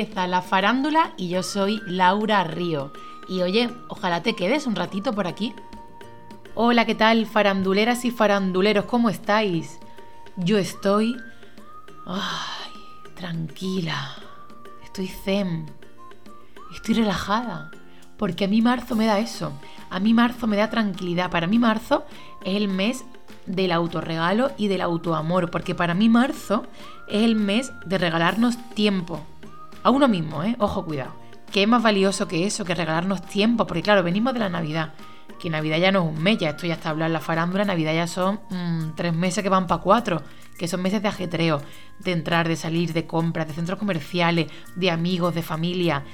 Empieza la farándula y yo soy Laura Río. Y oye, ojalá te quedes un ratito por aquí. Hola, ¿qué tal, faranduleras y faranduleros? ¿Cómo estáis? Yo estoy... Ay, tranquila. Estoy zen. Estoy relajada. Porque a mí marzo me da eso. A mí marzo me da tranquilidad. Para mí marzo es el mes del autorregalo y del autoamor. Porque para mí marzo es el mes de regalarnos tiempo. A uno mismo, ¿eh? Ojo, cuidado. ¿Qué es más valioso que eso, que regalarnos tiempo? Porque claro, venimos de la Navidad. Que Navidad ya no es un mes, ya esto ya está hablando en la farándula. Navidad ya son mm, tres meses que van para cuatro. Que son meses de ajetreo, de entrar, de salir, de compras, de centros comerciales, de amigos, de familia.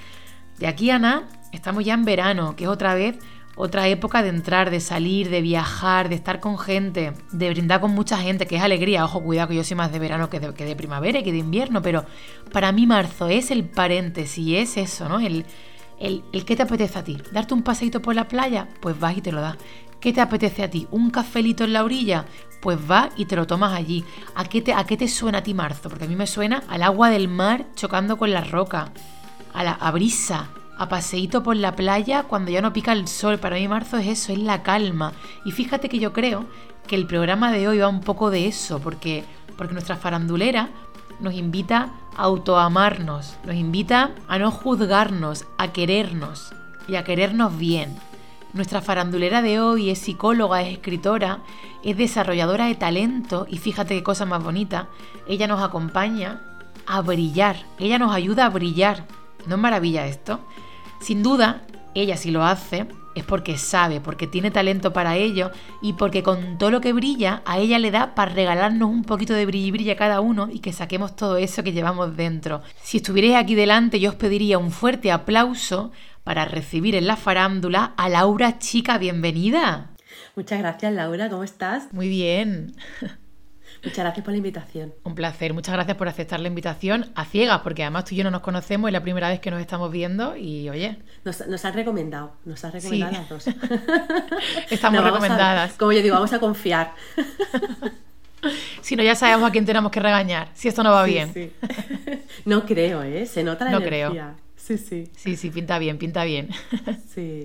De aquí a nada, estamos ya en verano, que es otra vez otra época de entrar, de salir, de viajar, de estar con gente, de brindar con mucha gente, que es alegría. Ojo, cuidado que yo soy más de verano que de, que de primavera y que de invierno, pero para mí marzo es el paréntesis, es eso, ¿no? El, el, el qué te apetece a ti. ¿Darte un paseito por la playa? Pues vas y te lo das. ¿Qué te apetece a ti? ¿Un cafelito en la orilla? Pues vas y te lo tomas allí. ¿A qué, te, ¿A qué te suena a ti marzo? Porque a mí me suena al agua del mar chocando con la roca, a la a brisa, a paseíto por la playa cuando ya no pica el sol. Para mí marzo es eso, es la calma. Y fíjate que yo creo que el programa de hoy va un poco de eso, porque, porque nuestra farandulera nos invita a autoamarnos, nos invita a no juzgarnos, a querernos y a querernos bien. Nuestra farandulera de hoy es psicóloga, es escritora, es desarrolladora de talento y fíjate qué cosa más bonita, ella nos acompaña a brillar, ella nos ayuda a brillar. ¿No es maravilla esto? Sin duda, ella si lo hace es porque sabe, porque tiene talento para ello y porque con todo lo que brilla a ella le da para regalarnos un poquito de brillo y brilla cada uno y que saquemos todo eso que llevamos dentro. Si estuvierais aquí delante yo os pediría un fuerte aplauso para recibir en la farándula a Laura Chica, bienvenida. Muchas gracias Laura, ¿cómo estás? Muy bien. Muchas gracias por la invitación. Un placer, muchas gracias por aceptar la invitación a ciegas, porque además tú y yo no nos conocemos, es la primera vez que nos estamos viendo y oye. Nos, nos has recomendado, nos has recomendado las dos. Estamos No, vamos a- recomendadas. como yo digo, vamos a confiar. Si no, ya sabemos a quién tenemos que regañar, si esto no va Sí, bien. sí. No creo, ¿eh? Se nota la No energía. Sí, sí, Sí, sí, pinta bien, pinta bien. sí.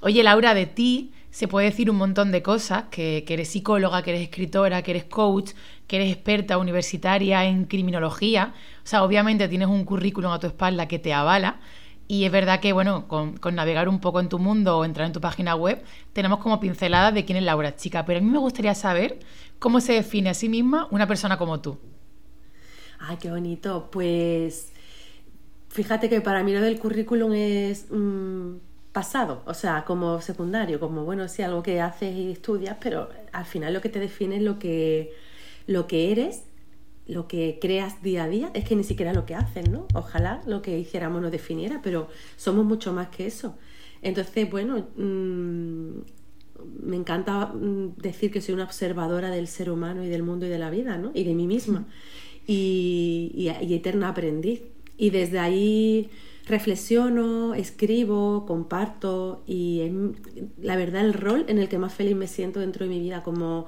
Oye, Laura, de ti se puede decir un montón de cosas, que, que eres psicóloga, que eres escritora, que eres coach, que eres experta universitaria en criminología. O sea, obviamente tienes un currículum a tu espalda que te avala. Y es verdad que, bueno, con, con navegar un poco en tu mundo o entrar en tu página web, tenemos como pinceladas de quién es Laura Chica. Pero a mí me gustaría saber cómo se define a sí misma una persona como tú. Ay, qué bonito. Pues fíjate que para mí lo del currículum es mm, pasado, o sea, como secundario, como bueno, sí, algo que haces y estudias, pero al final lo que te define es lo que, lo que eres, lo que creas día a día, es que ni siquiera lo que haces, ¿no? Ojalá lo que hiciéramos nos definiera, pero somos mucho más que eso. Entonces, bueno, mm, me encanta mm, decir que soy una observadora del ser humano y del mundo y de la vida, ¿no? Y de mí misma. Y, y- y eterna aprendiz. Y desde ahí reflexiono, escribo, comparto y es, la verdad el rol en el que más feliz me siento dentro de mi vida como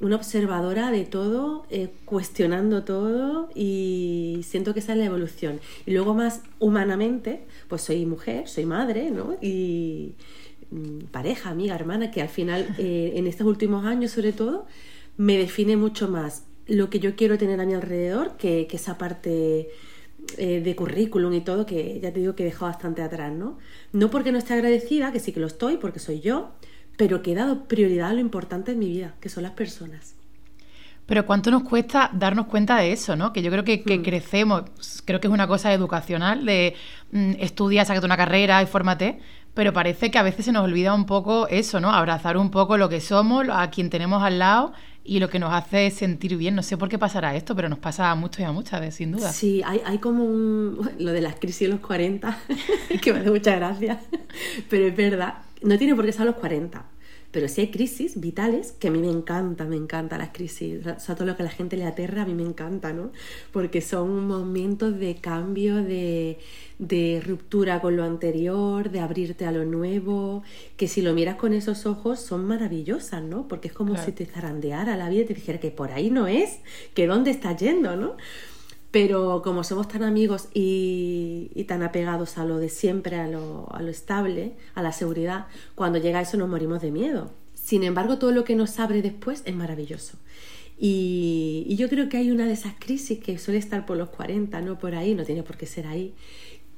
una observadora de todo, eh, cuestionando todo y siento que esa es la evolución. Y luego más humanamente, pues soy mujer, soy madre, ¿no? Y mm, pareja, amiga, hermana, que al final eh, en estos últimos años sobre todo me define mucho más lo que yo quiero tener a mi alrededor que, que esa parte eh, de currículum y todo que ya te digo que he dejado bastante atrás, ¿no? No porque no esté agradecida, que sí que lo estoy, porque soy yo, pero que he dado prioridad a lo importante en mi vida, que son las personas. Pero cuánto nos cuesta darnos cuenta de eso, ¿no? Que yo creo que, que crecemos, creo que es una cosa educacional de mm, estudia, sácate una carrera y fórmate, pero parece que a veces se nos olvida un poco eso, ¿no? Abrazar un poco lo que somos, a quien tenemos al lado y lo que nos hace sentir bien. No sé por qué pasará esto, pero nos pasa a muchos y a muchas, sin duda. Sí, hay, hay como un... Lo de las crisis de los 40, que me hace mucha gracia, pero es verdad, no tiene por qué ser a los 40, pero sí hay crisis vitales que a mí me encanta, me encanta las crisis, o sea, todo lo que a la gente le aterra a mí me encanta, ¿no? Porque son momentos de cambio, de, de ruptura con lo anterior, de abrirte a lo nuevo, que si lo miras con esos ojos son maravillosas, ¿no? Porque es como Claro. si te zarandeara la vida y te dijera que por ahí no es, que dónde estás yendo, ¿no? Pero como somos tan amigos y, tan apegados a lo de siempre, a lo, a lo estable, a la seguridad, cuando llega eso nos morimos de miedo. Sin embargo, todo lo que nos abre después es maravilloso. Y, y, yo creo que hay una de esas crisis que suele estar por los 40, no por ahí, no tiene por qué ser ahí,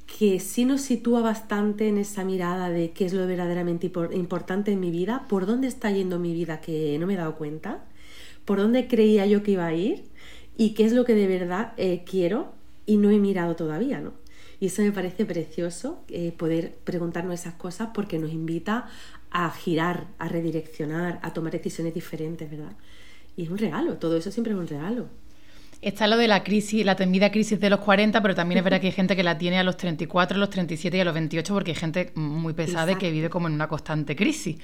que sí nos sitúa bastante en esa mirada de qué es lo verdaderamente importante en mi vida, por dónde está yendo mi vida que no me he dado cuenta, por dónde creía yo que iba a ir y qué es lo que de verdad eh, quiero y no he mirado todavía, ¿no? Y eso me parece precioso, eh, poder preguntarnos esas cosas porque nos invita a girar, a redireccionar, a tomar decisiones diferentes, ¿verdad? Y es un regalo, todo eso siempre es un regalo. Está lo de la crisis, la temida crisis de los 40, pero también es verdad que hay gente que la tiene a los 34, a los 37 y a los 28, porque hay gente muy pesada y que vive como en una constante crisis.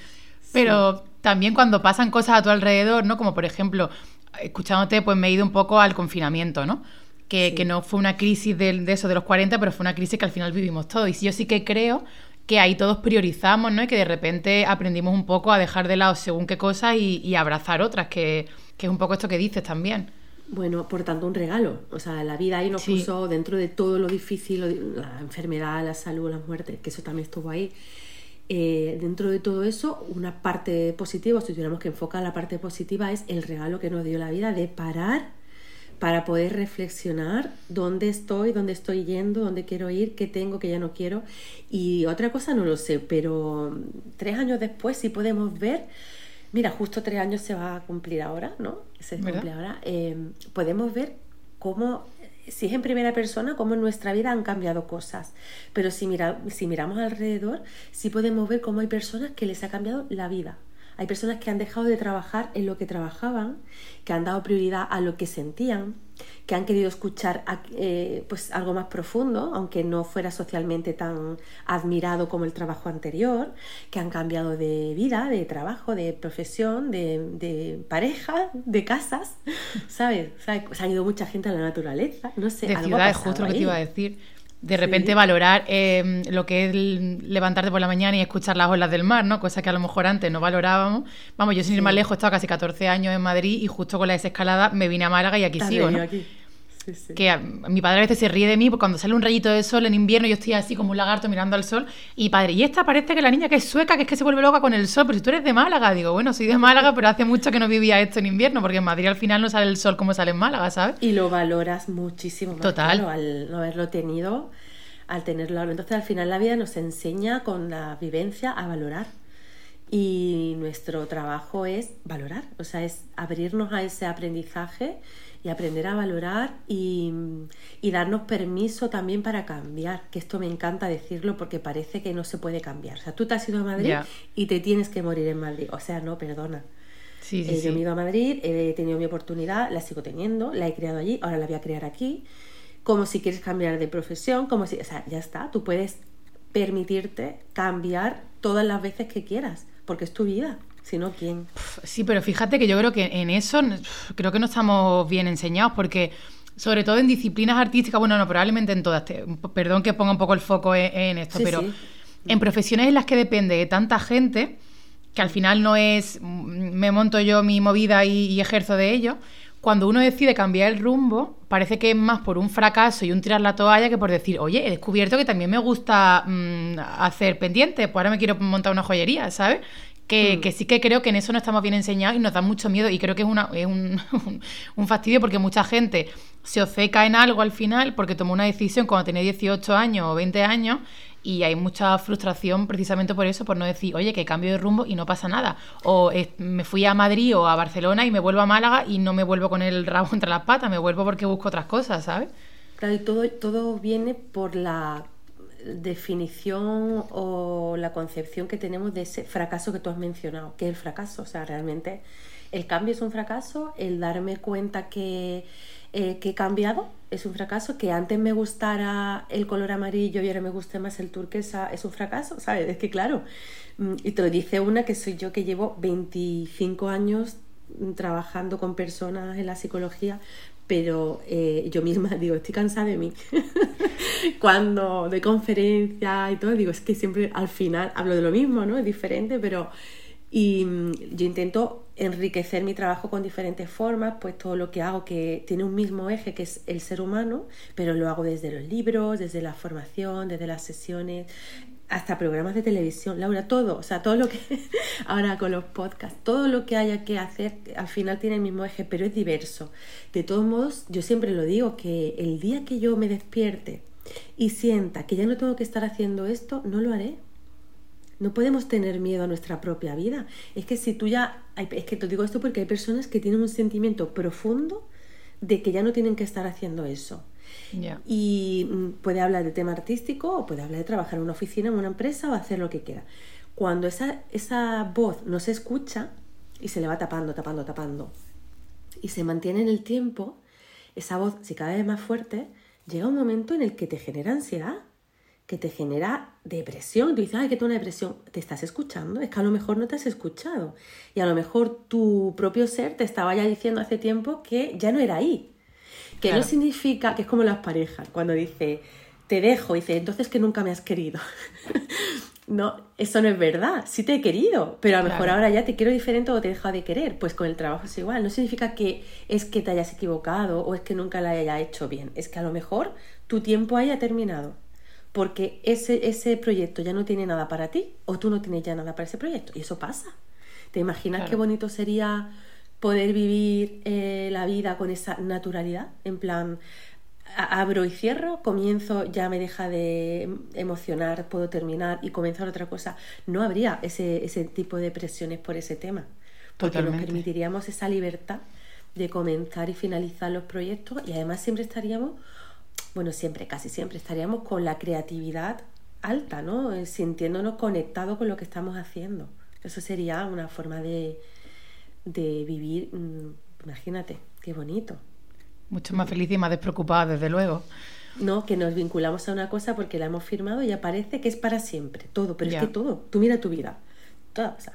Pero también cuando pasan cosas a tu alrededor, ¿no? Como por ejemplo, escuchándote, pues me he ido un poco al confinamiento, ¿no? Que, que no fue una crisis de, de, eso de los 40, pero fue una crisis que al final vivimos todos. Y yo sí que creo que ahí todos priorizamos, ¿no? Y que de repente aprendimos un poco a dejar de lado según qué cosas y, abrazar otras, que, que, es un poco esto que dices también. Bueno, por tanto, un regalo. O sea, la vida ahí nos puso dentro de todo lo difícil, la enfermedad, la salud, la muerte, que eso también estuvo ahí. Eh, dentro de todo eso, una parte positiva, si tuviéramos que enfocar la parte positiva, es el regalo que nos dio la vida de parar para poder reflexionar dónde estoy, dónde estoy yendo, dónde quiero ir, qué tengo, qué ya no quiero. Y otra cosa no lo sé, pero tres años después sí podemos ver Mira, justo tres años se va a cumplir ahora, ¿no? Se cumple ahora. Eh, podemos ver cómo, si es en primera persona, cómo en nuestra vida han cambiado cosas. Pero si, mira, si miramos alrededor, sí podemos ver cómo hay personas que les ha cambiado la vida. Hay personas que han dejado de trabajar en lo que trabajaban, que han dado prioridad a lo que sentían, que han querido escuchar eh, pues algo más profundo, aunque no fuera socialmente tan admirado como el trabajo anterior, que han cambiado de vida, de trabajo, de profesión, de, pareja, de casas, ¿sabes? Se ha ido mucha gente a la naturaleza, no sé. De ciudades, justo lo que te iba a decir de repente valorar em, lo que es levantarte por la mañana y escuchar las olas del mar, ¿no? Cosa que a lo mejor antes no valorábamos. Vamos, yo sin ir más lejos he estado casi 14 años en Madrid y justo con la desescalada me vine a Málaga y aquí sigo, ¿no? Que mi padre a veces se ríe de mí porque cuando sale un rayito de sol en invierno yo estoy así como un lagarto mirando al sol y padre, y esta parece que la niña que es sueca, que es que se vuelve loca con el sol, pero si tú eres de Málaga, digo, bueno, soy de Málaga, pero hace mucho que no vivía esto en invierno porque en Madrid al final no sale el sol como sale en Málaga, ¿sabes? Y lo valoras muchísimo más, Total. al no haberlo tenido, al tenerlo. Entonces al final la vida nos enseña con la vivencia a valorar y nuestro trabajo es valorar, o sea, es abrirnos a ese aprendizaje y aprender a valorar y, darnos permiso también para cambiar, que esto me encanta decirlo porque parece que no se puede cambiar. O sea, tú te has ido a Madrid y te tienes que morir en Madrid. O sea, no, perdona. Sí, sí, eh, Yo me he ido a Madrid, he tenido mi oportunidad, la sigo teniendo, la he creado allí, ahora la voy a crear aquí. Como si quieres cambiar de profesión, como si, o sea, ya está, tú puedes permitirte cambiar todas las veces que quieras, porque es tu vida. Si no, ¿quién? Sí, pero fíjate que yo creo que en eso creo que no estamos bien enseñados porque sobre todo en disciplinas artísticas, bueno, no, probablemente en todas, perdón que ponga un poco el foco en, esto, pero en profesiones en las que depende de tanta gente, que al final no es me monto yo mi movida y, ejerzo de ello, cuando uno decide cambiar el rumbo, parece que es más por un fracaso y un tirar la toalla que por decir, oye, he descubierto que también me gusta mm, hacer pendientes, pues ahora me quiero montar una joyería, ¿sabes? Hmm. Que, sí que creo que en eso no estamos bien enseñados y nos da mucho miedo y creo que es, una, un, fastidio porque mucha gente se obceca en algo al final porque tomó una decisión cuando tenía 18 años o 20 años y hay mucha frustración precisamente por eso, por no decir, oye, que cambio de rumbo y no pasa nada. O me fui a Madrid o a Barcelona y me vuelvo a Málaga y no me vuelvo con el rabo entre las patas, me vuelvo porque busco otras cosas, ¿sabes? Claro, y todo, todo viene por la definición o la concepción que tenemos de ese fracaso que tú has mencionado, que es el fracaso, o sea, realmente el cambio es un fracaso, el darme cuenta que, eh, que he cambiado es un fracaso, que antes me gustara el color amarillo y ahora me guste más el turquesa es un fracaso, ¿sabes? Es que claro, mm, y te lo dice una que soy yo que llevo 25 años trabajando con personas en la psicología, pero eh, yo misma digo, estoy cansada de mí. Cuando de conferencia y todo, digo, es que siempre al final hablo de lo mismo, ¿no? Es diferente, pero Y mm, yo intento enriquecer mi trabajo con diferentes formas, pues todo lo que hago que tiene un mismo eje que es el ser humano, pero lo hago desde los libros, desde la formación, desde las sesiones, hasta programas de televisión, Laura, todo, o sea, todo lo que, ahora con los podcasts, todo lo que haya que hacer al final tiene el mismo eje, pero es diverso. De todos modos, yo siempre lo digo, que el día que yo me despierte y sienta que ya no tengo que estar haciendo esto, no lo haré. No podemos tener miedo a nuestra propia vida. Es que si tú ya, es que te digo esto porque hay personas que tienen un sentimiento profundo de que ya no tienen que estar haciendo eso. Y mm, puede hablar de tema artístico o puede hablar de trabajar en una oficina, en una empresa o hacer lo que quiera. Cuando esa, esa voz no se escucha y se le va tapando, tapando, tapando y se mantiene en el tiempo, esa voz, si cada vez más fuerte, llega un momento en el que te genera ansiedad, que te genera depresión. Tú dices, ay, que tengo una depresión. ¿Te estás escuchando? Es que a lo mejor no te has escuchado. Y a lo mejor tu propio ser te estaba ya diciendo hace tiempo que ya no era ahí, que no significa, que es como las parejas, cuando dice, te dejo, dice, entonces que nunca me has querido. no, eso no es verdad, sí te he querido, pero a lo mejor ahora ya te quiero diferente o te he dejado de querer. Pues con el trabajo es igual, no significa que es que te hayas equivocado o es que nunca la haya hecho bien, es que a lo mejor tu tiempo haya terminado. Porque ese, ese proyecto ya no tiene nada para ti o tú no tienes ya nada para ese proyecto. Y eso pasa. ¿Te imaginas qué bonito sería poder vivir eh, la vida con esa naturalidad, en plan, abro y cierro, comienzo, ya me deja de emocionar, puedo terminar y comenzar otra cosa. No habría ese, ese tipo de presiones por ese tema, porque nos permitiríamos esa libertad de comenzar y finalizar los proyectos y además siempre estaríamos, bueno, siempre, casi siempre estaríamos con la creatividad alta, ¿no? Eh, sintiéndonos conectados con lo que estamos haciendo. Eso sería una forma de, de vivir, mm, imagínate, qué bonito. Mucho más feliz y más despreocupada, desde luego. No, que nos vinculamos a una cosa porque la hemos firmado y aparece que es para siempre, todo, pero es que todo, tú mira tu vida.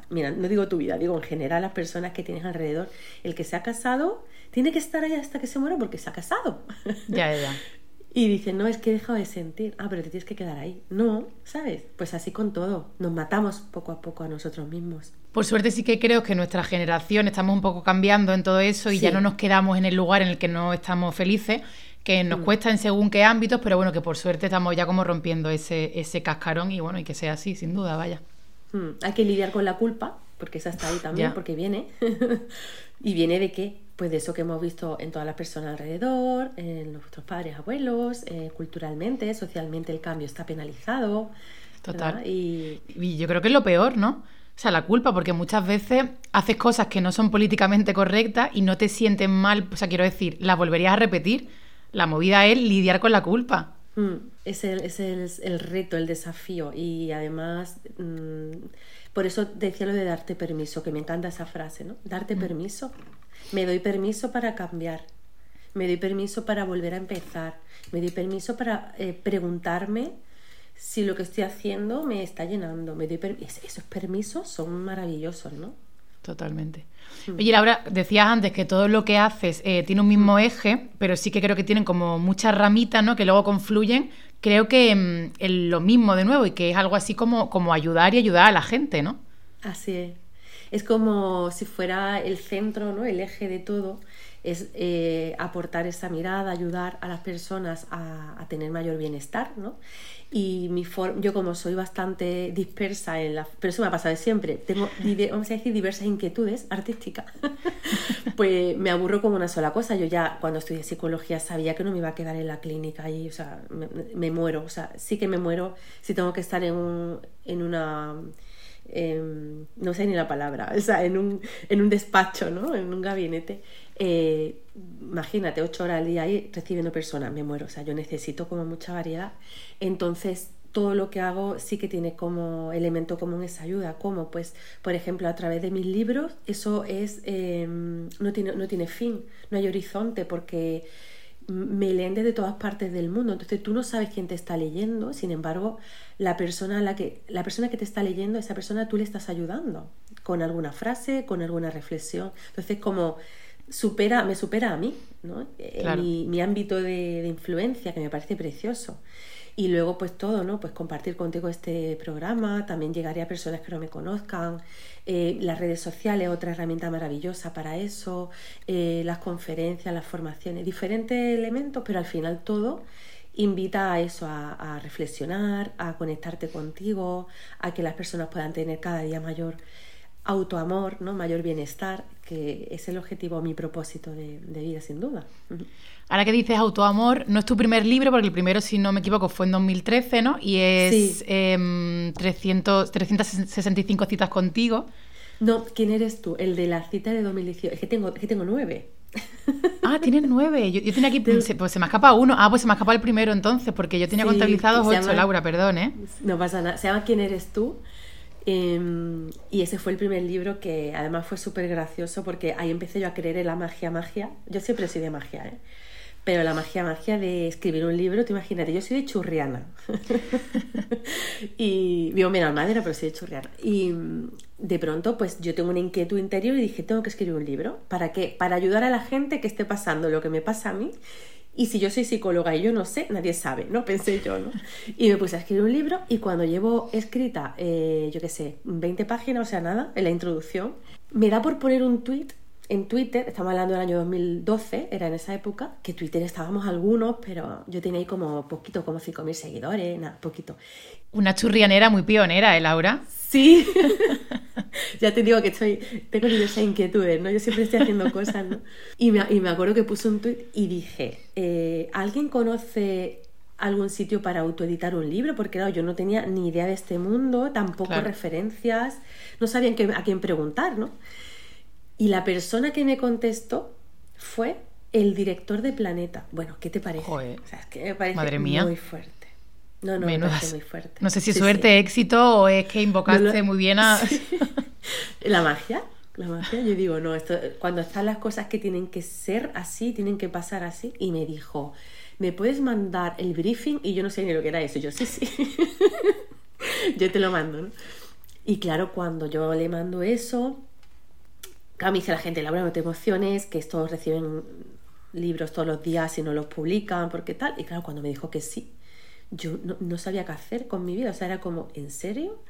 mira, no digo tu vida, digo en general las personas que tienes alrededor. El que se ha casado tiene que estar ahí hasta que se muera porque se ha casado. Ya, ya. Y dicen, no, es que he dejado de sentir. Ah, pero te tienes que quedar ahí. No, ¿sabes? Pues así con todo. Nos matamos poco a poco a nosotros mismos. Por suerte sí que creo que nuestra generación estamos un poco cambiando en todo eso y ya no nos quedamos en el lugar en el que no estamos felices, que nos mm. cuesta en según qué ámbitos, pero bueno, que por suerte estamos ya como rompiendo ese, ese cascarón y bueno, y que sea así, sin duda, vaya. Mm, hay que lidiar con la culpa, porque esa está ahí también, porque viene. ¿Y viene de qué? Pues de eso que hemos visto en todas las personas alrededor, en nuestros padres, abuelos, eh, culturalmente, socialmente el cambio está penalizado. Total. Y... y yo creo que es lo peor, ¿no? O sea, la culpa, porque muchas veces haces cosas que no son políticamente correctas y no te sientes mal. O sea, quiero decir, las volverías a repetir. La movida es lidiar con la culpa. Mm, ese, es el, reto, el desafío. Y además, mm, por eso decía lo de darte permiso, que me encanta esa frase, ¿no? Darte mm. permiso. Me doy permiso para cambiar. Me doy permiso para volver a empezar. Me doy permiso para eh, preguntarme si lo que estoy haciendo me está llenando, me doy esos permisos son maravillosos, ¿no? Totalmente. Hmm. Oye, Laura, decías antes que todo lo que haces eh, tiene un mismo eje, pero sí que creo que tienen como muchas ramitas, ¿no? Que luego confluyen. Creo que mm, lo mismo de nuevo y que es algo así como, como ayudar y ayudar a la gente, ¿no? Así es. Es como si fuera el centro, ¿no? El eje de todo es eh, aportar esa mirada, ayudar a las personas a, a tener mayor bienestar, ¿no? y mi yo como soy bastante dispersa en la pero eso me ha pasado siempre tengo vamos a decir diversas inquietudes artísticas pues me aburro con una sola cosa. Yo ya cuando estudié psicología sabía que no me iba a quedar en la clínica y o sea me, muero. O sea sí que me muero si tengo que estar en, un, en una em, no sé ni la palabra o sea en un, en un despacho no en un gabinete eh, imagínate, ocho horas al día ahí recibiendo personas, me muero. O sea, yo necesito como mucha variedad. Entonces, todo lo que hago sí que tiene como elemento común esa ayuda. como Pues, por ejemplo, a través de mis libros, eso es em, no, tiene, no tiene fin, no hay horizonte, porque me leen desde todas partes del mundo. Entonces tú no sabes quién te está leyendo, sin embargo, la persona, la que, la persona que te está leyendo, esa persona tú le estás ayudando con alguna frase, con alguna reflexión. Entonces, como supera, me supera a mí, ¿no? mi, ámbito de, influencia, que me parece precioso. Y luego, pues todo, ¿no? Pues compartir contigo este programa, también llegaré a personas que no me conozcan. Eh, las redes sociales, otra herramienta maravillosa para eso, eh, las conferencias, las formaciones, diferentes elementos, pero al final todo invita a eso, a, reflexionar, a conectarte contigo, a que las personas puedan tener cada día mayor autoamor, ¿no? mayor bienestar, que es el objetivo, mi propósito de, vida, sin duda. Ahora que dices autoamor, no es tu primer libro, porque el primero, si no me equivoco, fue en 2013, ¿no? Y es 300, 365 em, citas contigo. No, ¿quién eres tú? El de la cita de 2018. Es que tengo, es que tengo nueve. Ah, tienes nueve. Yo, tenía aquí. Pues se me ha escapado uno. Ah, pues se me ha escapado el primero entonces, porque yo tenía contabilizados ocho, Laura, perdón, ¿eh? No pasa nada. Se llama ¿Quién eres tú? Em, y ese fue el primer libro que además fue súper gracioso porque ahí empecé yo a creer en la magia, magia. Yo siempre soy de magia, ¿eh? Pero la magia, magia de escribir un libro, te imagínate, yo soy de churriana. y vivo menos madera, pero soy de churriana. Y mm, de pronto, pues yo tengo una inquietud interior y dije, tengo que escribir un libro. ¿Para qué? Para ayudar a la gente que esté pasando lo que me pasa a mí. Y si yo soy psicóloga y yo no sé, nadie sabe, ¿no? Pensé yo, ¿no? Y me puse a escribir un libro y cuando llevo escrita, eh, yo qué sé, 20 páginas, o sea, nada, en la introducción, me da por poner un tweet en Twitter, estamos hablando del año 2012, era en esa época, que Twitter estábamos algunos, pero yo tenía ahí como poquito, como 5.000 seguidores, nada, poquito. Una churrianera muy pionera, ¿eh, Laura? Sí, ya te digo que estoy, tengo diversas inquietudes, ¿no? Yo siempre estoy haciendo cosas, ¿no? Y me, y me acuerdo que puse un tweet y dije, eh, ¿alguien conoce algún sitio para autoeditar un libro? Porque claro, yo no tenía ni idea de este mundo, tampoco referencias, no sabía a quién preguntar, ¿no? Y la persona que me contestó fue el director de Planeta. Bueno, ¿qué te parece? O sea, es que me parece Madre mía. muy fuerte. No, no, me parece muy fuerte. No sé si suerte, éxito o es que invocaste muy bien a... la magia, la magia. Yo digo, no, esto, cuando están las cosas que tienen que ser así, tienen que pasar así. Y me dijo, ¿me puedes mandar el briefing? Y yo no sé ni lo que era eso. Yo, sí, sí. yo te lo mando, ¿no? Y claro, cuando yo le mando eso, Claro, me dice la gente, Laura, no te emociones, que estos reciben libros todos los días y no los publican, porque tal. Y claro, cuando me dijo que sí, yo no, sabía qué hacer con mi vida. O sea, era como, ¿en serio?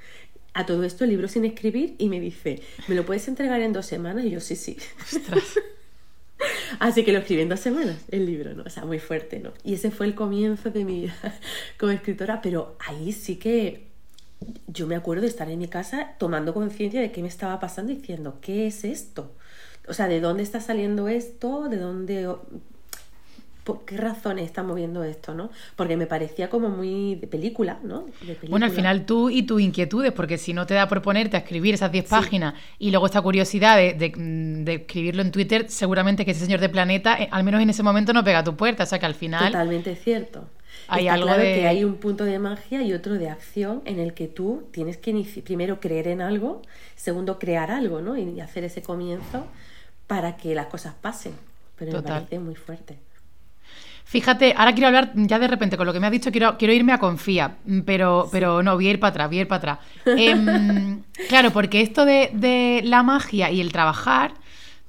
A todo esto, el libro sin escribir, y me dice, ¿me lo puedes entregar en dos semanas? Y yo, sí, sí. Así que lo escribí en dos semanas, el libro, ¿no? O sea, muy fuerte, ¿no? Y ese fue el comienzo de mi vida como escritora, pero ahí sí que yo me acuerdo de estar en mi casa tomando conciencia de qué me estaba pasando diciendo, ¿qué es esto? O sea, ¿de dónde está saliendo esto? ¿De dónde... ¿Por qué razones está moviendo esto, no? Porque me parecía como muy de película, ¿no? Bueno, al final tú y tus inquietudes, porque si no te da por ponerte a escribir esas 10 páginas y luego esta curiosidad de, escribirlo en Twitter, seguramente que ese señor de Planeta, eh, al menos en ese momento, no pega a tu puerta. O sea que al final... Totalmente cierto. Hay algo claro que hay un punto de magia y otro de acción en el que tú tienes que primero creer en algo, segundo crear algo, ¿no? Y hacer ese comienzo para que las cosas pasen. Pero me parece muy fuerte. Fíjate, ahora quiero hablar, ya de repente con lo que me has dicho, quiero, quiero irme a Confía, pero, pero no, voy a ir para atrás, voy a ir para atrás. Em, claro, porque esto de, de, la magia y el trabajar,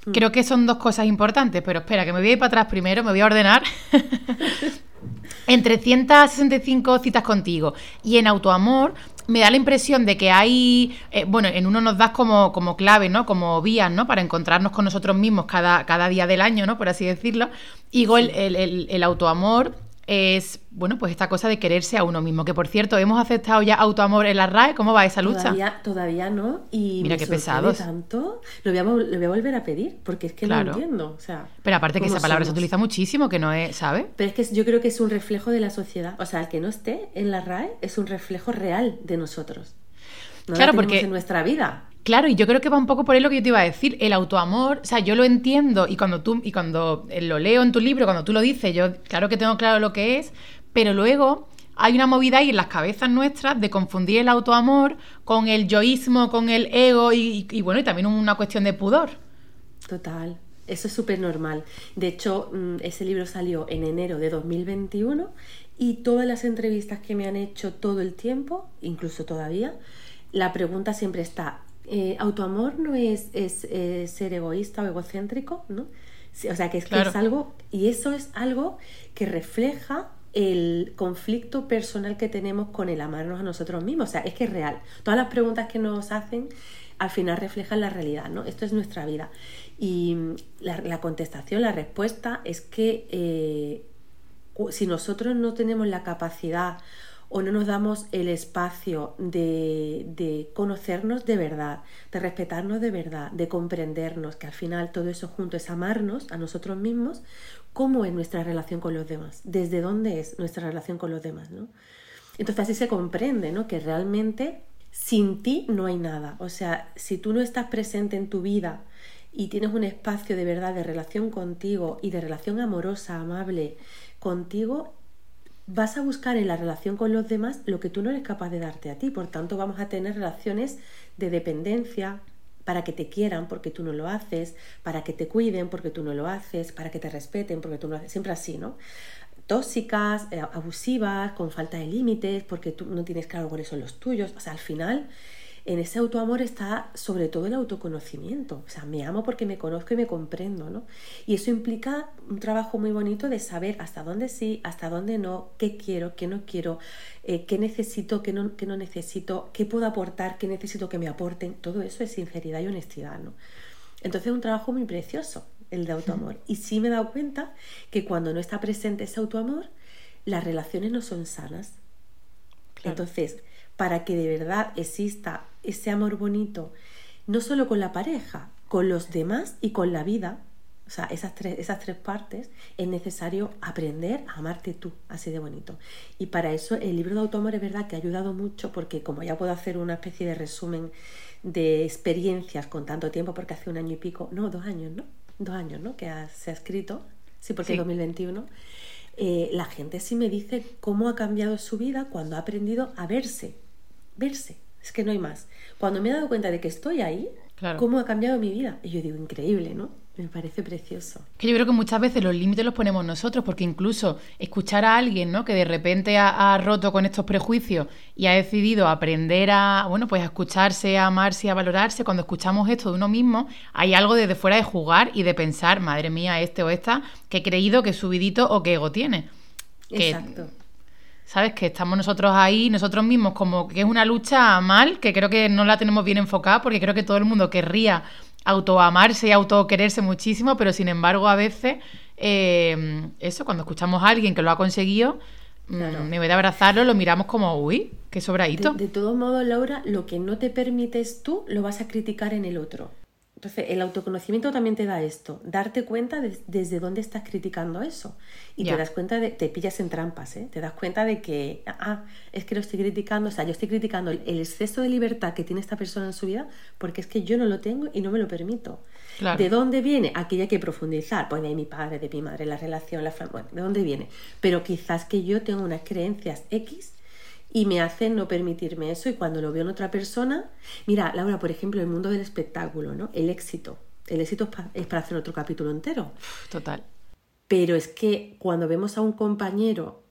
mm. creo que son dos cosas importantes, pero espera, que me voy a ir para atrás primero, me voy a ordenar. en 365 citas contigo y en autoamor me da la impresión de que hay, eh, bueno, en uno nos das como, como clave, ¿no? Como vías, ¿no? Para encontrarnos con nosotros mismos cada, cada día del año, ¿no? Por así decirlo. Y el, el, el, autoamor es, bueno, pues esta cosa de quererse a uno mismo. Que por cierto, hemos aceptado ya autoamor en la RAE. ¿Cómo va esa lucha? Todavía, todavía no. Y Mira qué pesados. tanto. Lo voy, a, lo voy, a, volver a pedir porque es que no entiendo. O sea, Pero aparte que esa palabra se utiliza muchísimo, que no es, ¿sabes? Pero es que yo creo que es un reflejo de la sociedad. O sea, el que no esté en la RAE es un reflejo real de nosotros. No claro, porque en nuestra vida. Claro, y yo creo que va un poco por ahí lo que yo te iba a decir. El autoamor, o sea, yo lo entiendo y cuando tú, y cuando lo leo en tu libro, cuando tú lo dices, yo claro que tengo claro lo que es, pero luego hay una movida ahí en las cabezas nuestras de confundir el autoamor con el yoísmo, con el ego y, bueno, y también una cuestión de pudor. Total, eso es súper normal. De hecho, mm, ese libro salió en enero de 2021 y todas las entrevistas que me han hecho todo el tiempo, incluso todavía, la pregunta siempre está, eh, autoamor no es, es, eh, ser egoísta o egocéntrico, ¿no? o sea, que es, que es algo, y eso es algo que refleja el conflicto personal que tenemos con el amarnos a nosotros mismos. O sea, es que es real. Todas las preguntas que nos hacen al final reflejan la realidad, ¿no? Esto es nuestra vida. Y la, contestación, la respuesta es que eh, si nosotros no tenemos la capacidad o no nos damos el espacio de, de, conocernos de verdad, de respetarnos de verdad, de comprendernos, que al final todo eso junto es amarnos a nosotros mismos, ¿cómo es nuestra relación con los demás? ¿Desde dónde es nuestra relación con los demás? ¿no? Entonces así se comprende ¿no? que realmente sin ti no hay nada. O sea, si tú no estás presente en tu vida y tienes un espacio de verdad de relación contigo y de relación amorosa, amable contigo, vas a buscar en la relación con los demás lo que tú no eres capaz de darte a ti. Por tanto, vamos a tener relaciones de dependencia para que te quieran porque tú no lo haces, para que te cuiden porque tú no lo haces, para que te respeten porque tú no lo haces. Siempre así, ¿no? Tóxicas, eh, abusivas, con falta de límites, porque tú no tienes claro cuáles son los tuyos. O sea, al final en ese autoamor está sobre todo el autoconocimiento. O sea, me amo porque me conozco y me comprendo, ¿no? Y eso implica un trabajo muy bonito de saber hasta dónde sí, hasta dónde no, qué quiero, qué no quiero, eh, qué necesito, qué no, qué no necesito, qué puedo aportar, qué necesito que me aporten. Todo eso es sinceridad y honestidad, ¿no? Entonces es un trabajo muy precioso el de autoamor. Y sí me he dado cuenta que cuando no está presente ese autoamor, las relaciones no son sanas. Entonces, para que de verdad exista ese amor bonito, no solo con la pareja, con los demás y con la vida, o sea, esas tres, esas tres partes, es necesario aprender a amarte tú, así de bonito. Y para eso el libro de Autoamor es verdad que ha ayudado mucho porque como ya puedo hacer una especie de resumen de experiencias con tanto tiempo, porque hace un año y pico, no, dos años, ¿no? Dos años, ¿no? Que se ha escrito, sí, porque es 2021. Eh, la gente sí me dice cómo ha cambiado su vida cuando ha aprendido a verse, verse, es que no hay más. Cuando me he dado cuenta de que estoy ahí, cómo ha cambiado mi vida. Y yo digo, increíble, ¿no? Me parece precioso. Que yo creo que muchas veces los límites los ponemos nosotros, porque incluso escuchar a alguien, ¿no? Que de repente ha, roto con estos prejuicios y ha decidido aprender a, bueno, pues a escucharse, a amarse, a valorarse. Cuando escuchamos esto de uno mismo, hay algo desde fuera de jugar y de pensar, madre mía, este o esta, que he creído que subidito o que ego tiene. Exacto. ¿Sabes? Que estamos nosotros ahí, nosotros mismos, como que es una lucha mal, que creo que no la tenemos bien enfocada, porque creo que todo el mundo querría autoamarse y autoquererse muchísimo, pero sin embargo a veces eh, eso, cuando escuchamos a alguien que lo ha conseguido, me voy a abrazarlo, lo miramos como, uy, qué sobradito. De, de todos modos, Laura, lo que no te permites tú, lo vas a criticar en el otro. Entonces, el autoconocimiento también te da esto, darte cuenta de, desde dónde estás criticando eso. Y te das cuenta de, te pillas en trampas, ¿eh? te das cuenta de que, ah, es que lo estoy criticando, o sea, yo estoy criticando el, exceso de libertad que tiene esta persona en su vida porque es que yo no lo tengo y no me lo permito. ¿De dónde viene? Aquí hay que profundizar, pues de mi padre, de mi madre, la relación, la familia, bueno, ¿de dónde viene? Pero quizás que yo tengo unas creencias X y me hace no permitirme eso y cuando lo veo en otra persona, mira, Laura, por ejemplo, el mundo del espectáculo, ¿no? El éxito. El éxito es para hacer otro capítulo entero. Total. Pero es que cuando vemos a un compañero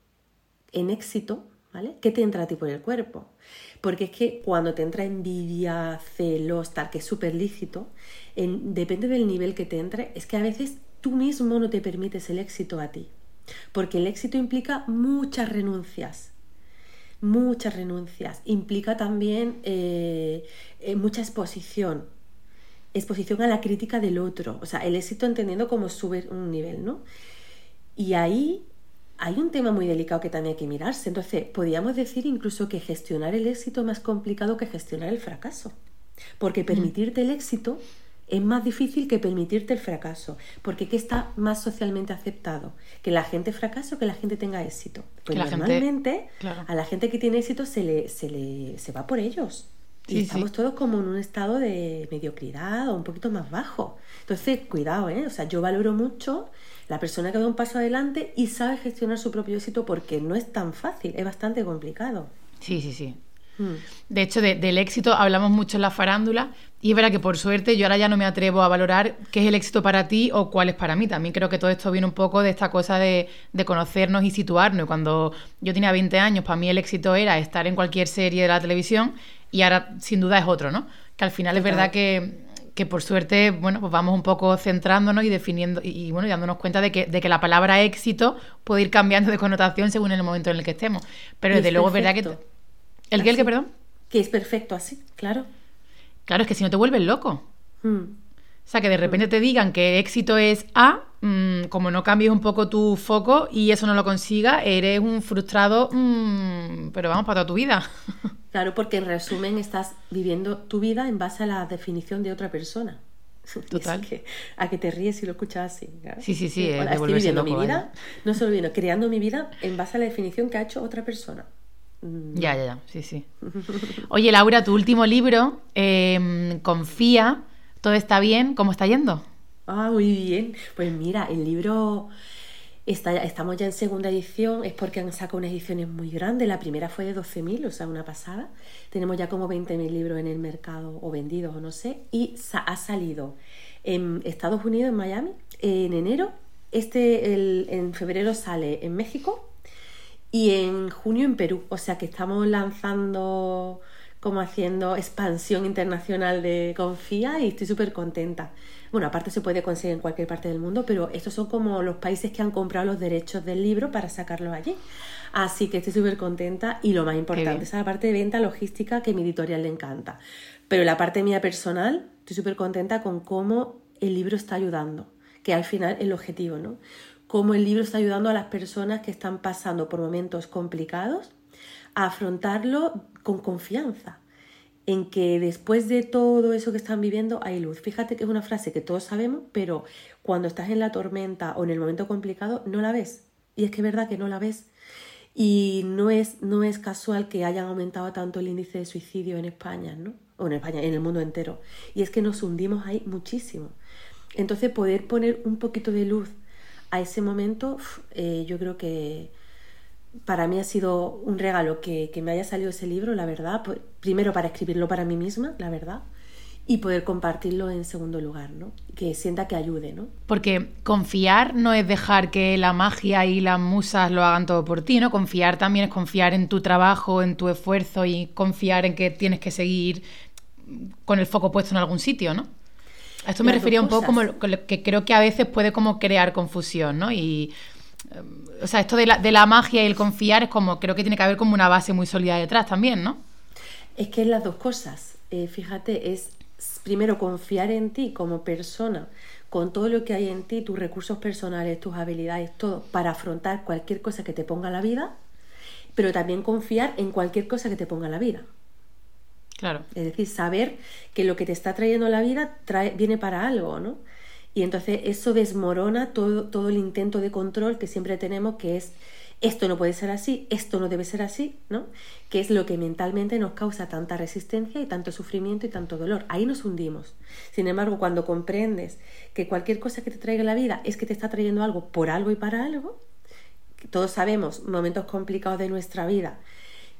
en éxito, ¿vale? ¿Qué te entra a ti por el cuerpo? Porque es que cuando te entra envidia, celos, tal, que es súper lícito, depende del nivel que te entre, es que a veces tú mismo no te permites el éxito a ti. Porque el éxito implica muchas renuncias muchas renuncias, implica también eh, eh, mucha exposición, exposición a la crítica del otro, o sea, el éxito entendiendo como sube un nivel, ¿no? Y ahí hay un tema muy delicado que también hay que mirarse. Entonces, podríamos decir incluso que gestionar el éxito es más complicado que gestionar el fracaso, porque permitirte el éxito es más difícil que permitirte el fracaso, porque ¿qué está más socialmente aceptado? ¿Que la gente fracase o que la gente tenga éxito? Pues normalmente a la gente que tiene éxito se le, se le se va por ellos. y estamos todos como en un estado de mediocridad o un poquito más bajo. Entonces, cuidado, ¿eh? O sea, yo valoro mucho la persona que da un paso adelante y sabe gestionar su propio éxito porque no es tan fácil, es bastante complicado. Sí, sí, sí. Hmm. De hecho, del éxito hablamos mucho en la farándula y es verdad que por suerte yo ahora ya no me atrevo a valorar qué es el éxito para ti o cuál es para mí. También creo que todo esto viene un poco de esta cosa de, conocernos y situarnos. Cuando yo tenía 20 años, para mí el éxito era estar en cualquier serie de la televisión y ahora sin duda es otro, ¿no? Que al final es verdad que, que por suerte, bueno, pues vamos un poco centrándonos y definiendo y, bueno, y dándonos cuenta de que, de que la palabra éxito puede ir cambiando de connotación según el momento en el que estemos. Pero desde luego es verdad que... ¿El qué, el qué, perdón? Que es perfecto así, claro. Claro, es que si no te vuelves loco. Hmm. O sea, que de repente te digan que éxito es A, mm, como no cambies un poco tu foco y eso no lo consigas, eres un frustrado, mm, pero vamos, para toda tu vida. Claro, porque en resumen estás viviendo tu vida en base a la definición de otra persona. Total. que, a que te ríes y lo escuchas así. Sí, sí, sí. estoy viviendo mi vida, no solo viviendo, creando mi vida en base a la definición que ha hecho otra persona. Mm. Ya, ya, ya, sí, sí. Oye, Laura, tu último libro, em, Confía, ¿todo está bien? ¿Cómo está yendo? Ah, muy bien. Pues mira, el libro Está, estamos ya en segunda edición, es porque han sacado unas ediciones muy grandes. La primera fue de 12.000, o sea, una pasada. Tenemos ya como 20.000 libros en el mercado, o vendidos, o no sé. Y ha salido en Estados Unidos, en Miami, en enero. Este, el, en febrero sale en México y en junio en Perú. O sea que estamos lanzando, como haciendo expansión internacional de Confía y estoy súper contenta. Bueno, aparte se puede conseguir en cualquier parte del mundo, pero estos son como los países que han comprado los derechos del libro para sacarlo allí. Así que estoy súper contenta y lo más importante, es la parte de venta logística que mi editorial le encanta. Pero la parte mía personal, estoy súper contenta con cómo el libro está ayudando, que al final es el objetivo, ¿no? Cómo el libro está ayudando a las personas que están pasando por momentos complicados a afrontarlo con confianza en que después de todo eso que están viviendo hay luz. Fíjate que es una frase que todos sabemos, pero cuando estás en la tormenta o en el momento complicado no la ves. Y es que es verdad que no la ves. Y no es, no es casual que hayan aumentado tanto el índice de suicidio en España, ¿no? O en España, en el mundo entero. Y es que nos hundimos ahí muchísimo. Entonces poder poner un poquito de luz a ese momento, eh, yo creo que, para mí ha sido un regalo que, me haya salido ese libro, la verdad. Primero para escribirlo para mí misma, la verdad. Y poder compartirlo en segundo lugar, ¿no? Que sienta que ayude, ¿no? Porque confiar no es dejar que la magia y las musas lo hagan todo por ti, ¿no? Confiar también es confiar en tu trabajo, en tu esfuerzo y confiar en que tienes que seguir con el foco puesto en algún sitio, ¿no? A esto me refería un poco como que creo que a veces puede como crear confusión, ¿no? Y o sea, esto de la, de la magia y el confiar es como, creo que tiene que haber como una base muy sólida detrás también, ¿no? Es que es las dos cosas. Eh, fíjate, es primero confiar en ti como persona, con todo lo que hay en ti, tus recursos personales, tus habilidades, todo, para afrontar cualquier cosa que te ponga la vida, pero también confiar en cualquier cosa que te ponga la vida. Es decir, saber que lo que te está trayendo la vida trae, viene para algo, ¿no? Y entonces eso desmorona todo, todo el intento de control que siempre tenemos, que es esto no puede ser así, esto no debe ser así, ¿no? Que es lo que mentalmente nos causa tanta resistencia y tanto sufrimiento y tanto dolor. Ahí nos hundimos. Sin embargo, cuando comprendes que cualquier cosa que te traiga la vida es que te está trayendo algo por algo y para algo, todos sabemos momentos complicados de nuestra vida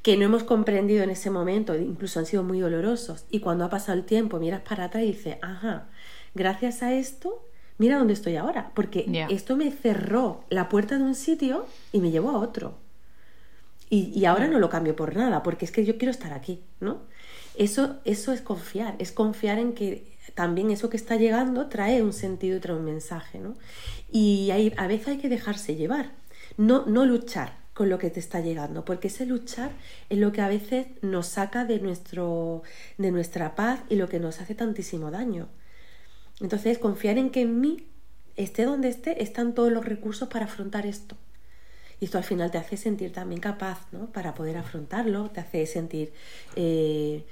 que no hemos comprendido en ese momento, incluso han sido muy dolorosos, y cuando ha pasado el tiempo miras para atrás y dices, ajá, gracias a esto mira dónde estoy ahora, porque esto me cerró la puerta de un sitio y me llevó a otro. Y, ahora no lo cambio por nada, porque es que yo quiero estar aquí, ¿no? Eso, eso es confiar, es confiar en que también eso que está llegando trae un sentido y trae un mensaje, ¿no? Y hay, a veces hay que dejarse llevar, no, no luchar con lo que te está llegando, porque ese luchar es lo que a veces nos saca de, nuestro, de nuestra paz y lo que nos hace tantísimo daño. Entonces, confiar en que en mí, esté donde esté, están todos los recursos para afrontar esto. Y esto al final te hace sentir también capaz, ¿no? Para poder afrontarlo, te hace sentir eh,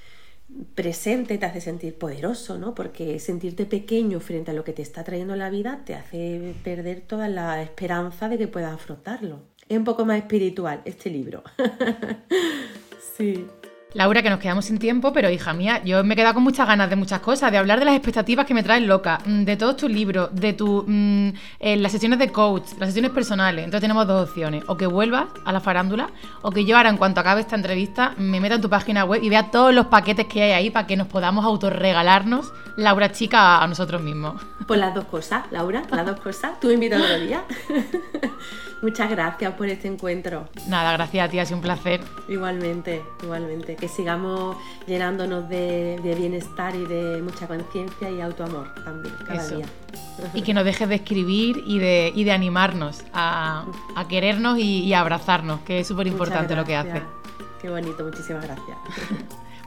presente, te hace sentir poderoso, ¿no? Porque sentirte pequeño frente a lo que te está trayendo la vida te hace perder toda la esperanza de que puedas afrontarlo. Es un poco más espiritual este libro. sí. Laura, que nos quedamos sin tiempo, pero hija mía, yo me he quedado con muchas ganas de muchas cosas, de hablar de las expectativas que me traen loca, mm, de todos tus libros, de tu, mm, eh, las sesiones de coach, las sesiones personales. Entonces tenemos dos opciones, o que vuelvas a la farándula, o que yo ahora en cuanto acabe esta entrevista me meta en tu página web y vea todos los paquetes que hay ahí para que nos podamos autorregalarnos Laura Chica a nosotros mismos. Pues las dos cosas, Laura, las dos cosas. Tú me invitas otro día. Muchas gracias por este encuentro. Nada, gracias a ti, ha sido un placer. Igualmente, igualmente que sigamos llenándonos de, bienestar y de mucha conciencia y autoamor también cada día. Y que nos dejes de escribir y de, de animarnos a, querernos y, a abrazarnos, que es súper importante lo que hace. Qué bonito, muchísimas gracias.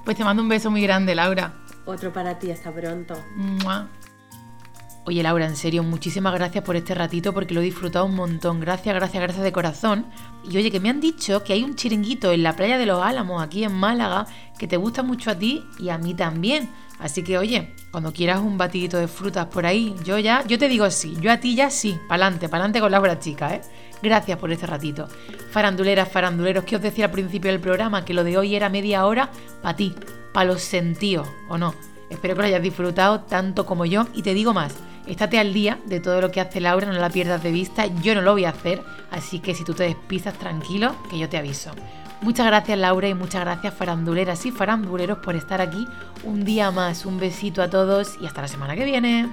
Pues te mando un beso muy grande, Laura. Otro para ti, hasta pronto. Oye Laura, en serio, muchísimas gracias por este ratito porque lo he disfrutado un montón. Gracias, gracias, gracias de corazón. Y oye, que me han dicho que hay un chiringuito en la playa de los Álamos, aquí en Málaga, que te gusta mucho a ti y a mí también. Así que oye, cuando quieras un batidito de frutas por ahí, yo ya, yo te digo sí, yo a ti ya sí, pa'lante, pa'lante con Laura chica, ¿eh? Gracias por este ratito. Faranduleras, faranduleros, que os decía al principio del programa que lo de hoy era media hora para ti, para los sentidos, ¿o no? Espero que lo hayas disfrutado tanto como yo y te digo más, estate al día de todo lo que hace Laura, no la pierdas de vista, yo no lo voy a hacer, así que si tú te despistas tranquilo, que yo te aviso. Muchas gracias Laura y muchas gracias faranduleras y faranduleros por estar aquí un día más. Un besito a todos y hasta la semana que viene.